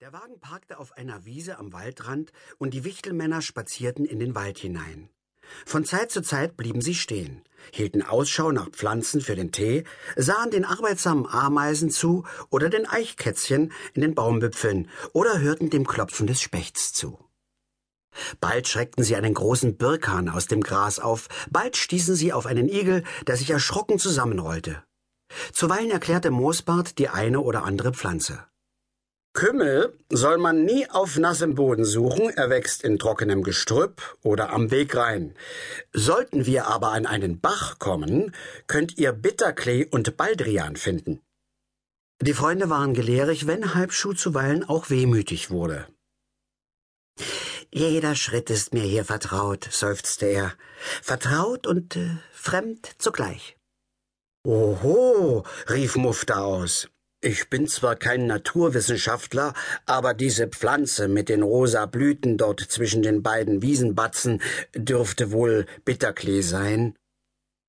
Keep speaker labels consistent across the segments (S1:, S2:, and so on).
S1: Der Wagen parkte auf einer Wiese am Waldrand und die Wichtelmänner spazierten in den Wald hinein. Von Zeit zu Zeit blieben sie stehen, hielten Ausschau nach Pflanzen für den Tee, sahen den arbeitsamen Ameisen zu oder den Eichkätzchen in den Baumwipfeln oder hörten dem Klopfen des Spechts zu. Bald schreckten sie einen großen Birkhahn aus dem Gras auf, bald stießen sie auf einen Igel, der sich erschrocken zusammenrollte. Zuweilen erklärte Moosbart die eine oder andere Pflanze. Kümmel soll man nie auf nassem Boden suchen, er wächst in trockenem Gestrüpp oder am Wegrhein. Sollten wir aber an einen Bach kommen, könnt ihr Bitterklee und Baldrian finden. Die Freunde waren gelehrig, wenn Halbschuh zuweilen auch wehmütig wurde. Jeder Schritt ist mir hier vertraut, seufzte er. Vertraut und äh, fremd zugleich. Oho, rief Mufta aus. Ich bin zwar kein Naturwissenschaftler, aber diese Pflanze mit den rosa Blüten dort zwischen den beiden Wiesenbatzen dürfte wohl Bitterklee sein.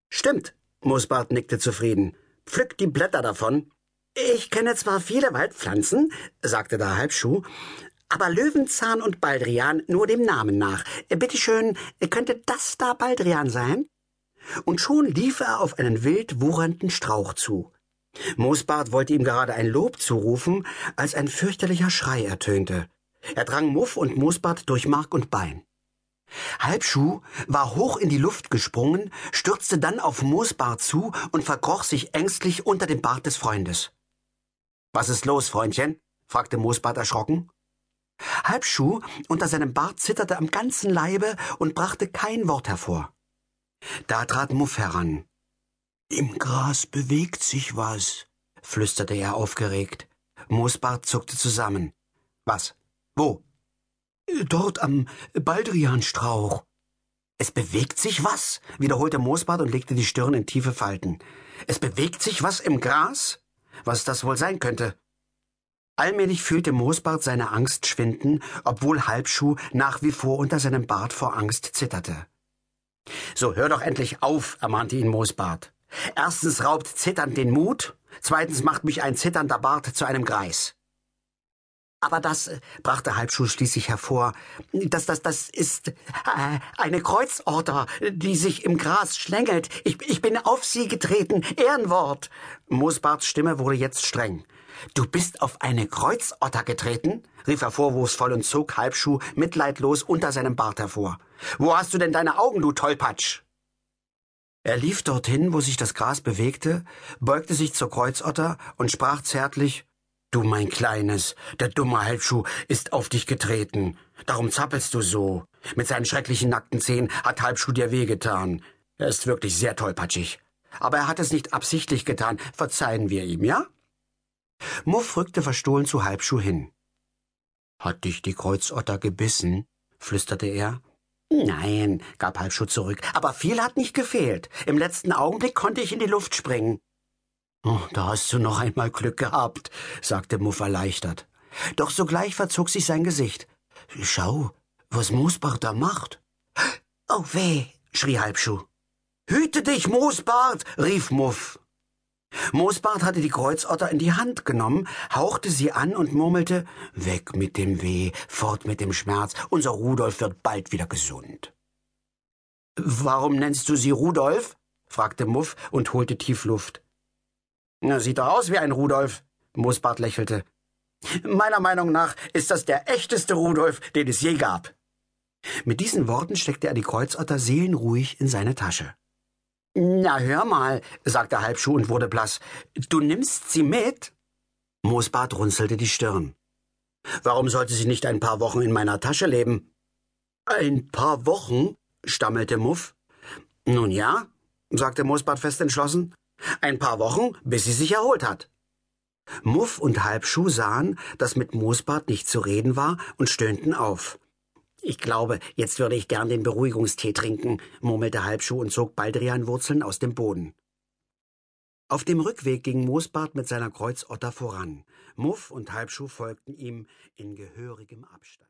S1: Stimmt, Moosbart nickte zufrieden. Pflückt die Blätter davon. Ich kenne zwar viele Waldpflanzen, sagte der Halbschuh, aber Löwenzahn und Baldrian nur dem Namen nach. Bitte schön, könnte das da Baldrian sein? Und schon lief er auf einen wild wuchernden Strauch zu. Moosbart wollte ihm gerade ein Lob zurufen, als ein fürchterlicher Schrei ertönte. Er drang Muff und Moosbart durch Mark und Bein. Halbschuh war hoch in die Luft gesprungen, stürzte dann auf Moosbart zu und verkroch sich ängstlich unter dem Bart des Freundes. Was ist los, Freundchen? fragte Moosbart erschrocken. Halbschuh unter seinem Bart zitterte am ganzen Leibe und brachte kein Wort hervor. Da trat Muff heran. Im Gras bewegt sich was, flüsterte er aufgeregt. Moosbart zuckte zusammen. Was? Wo? Dort am Baldrianstrauch. Es bewegt sich was? wiederholte Moosbart und legte die Stirn in tiefe Falten. Es bewegt sich was im Gras? Was das wohl sein könnte? Allmählich fühlte Moosbart seine Angst schwinden, obwohl Halbschuh nach wie vor unter seinem Bart vor Angst zitterte. So hör doch endlich auf, ermahnte ihn Moosbart. Erstens raubt Zittern den Mut, zweitens macht mich ein zitternder Bart zu einem Greis. Aber das, äh, brachte Halbschuh schließlich hervor, das, das, das ist äh, eine Kreuzotter, die sich im Gras schlängelt. Ich, ich bin auf sie getreten. Ehrenwort. Moosbarts Stimme wurde jetzt streng. Du bist auf eine Kreuzotter getreten? rief er vorwurfsvoll und zog Halbschuh mitleidlos unter seinem Bart hervor. Wo hast du denn deine Augen, du Tollpatsch? Er lief dorthin, wo sich das Gras bewegte, beugte sich zur Kreuzotter und sprach zärtlich Du, mein Kleines, der dumme Halbschuh ist auf dich getreten. Darum zappelst du so. Mit seinen schrecklichen nackten Zehen hat Halbschuh dir wehgetan. Er ist wirklich sehr tollpatschig. Aber er hat es nicht absichtlich getan. Verzeihen wir ihm, ja? Muff rückte verstohlen zu Halbschuh hin. Hat dich die Kreuzotter gebissen? flüsterte er. Nein, gab Halbschuh zurück, aber viel hat nicht gefehlt. Im letzten Augenblick konnte ich in die Luft springen. Oh, da hast du noch einmal Glück gehabt, sagte Muff erleichtert. Doch sogleich verzog sich sein Gesicht. Schau, was Moosbart da macht. Oh weh, schrie Halbschuh. Hüte dich, Moosbart, rief Muff. Moosbart hatte die Kreuzotter in die Hand genommen, hauchte sie an und murmelte Weg mit dem Weh, fort mit dem Schmerz, unser Rudolf wird bald wieder gesund. Warum nennst du sie Rudolf? fragte Muff und holte tief Luft. Na, sieht doch aus wie ein Rudolf, Moosbart lächelte. Meiner Meinung nach ist das der echteste Rudolf, den es je gab. Mit diesen Worten steckte er die Kreuzotter seelenruhig in seine Tasche. Na, hör mal, sagte Halbschuh und wurde blass. Du nimmst sie mit? Moosbart runzelte die Stirn. Warum sollte sie nicht ein paar Wochen in meiner Tasche leben? Ein paar Wochen? stammelte Muff. Nun ja, sagte Moosbart fest entschlossen. Ein paar Wochen, bis sie sich erholt hat. Muff und Halbschuh sahen, dass mit Moosbart nicht zu reden war und stöhnten auf. Ich glaube, jetzt würde ich gern den Beruhigungstee trinken, murmelte Halbschuh und zog Baldrianwurzeln aus dem Boden. Auf dem Rückweg ging Moosbart mit seiner Kreuzotter voran. Muff und Halbschuh folgten ihm in gehörigem Abstand.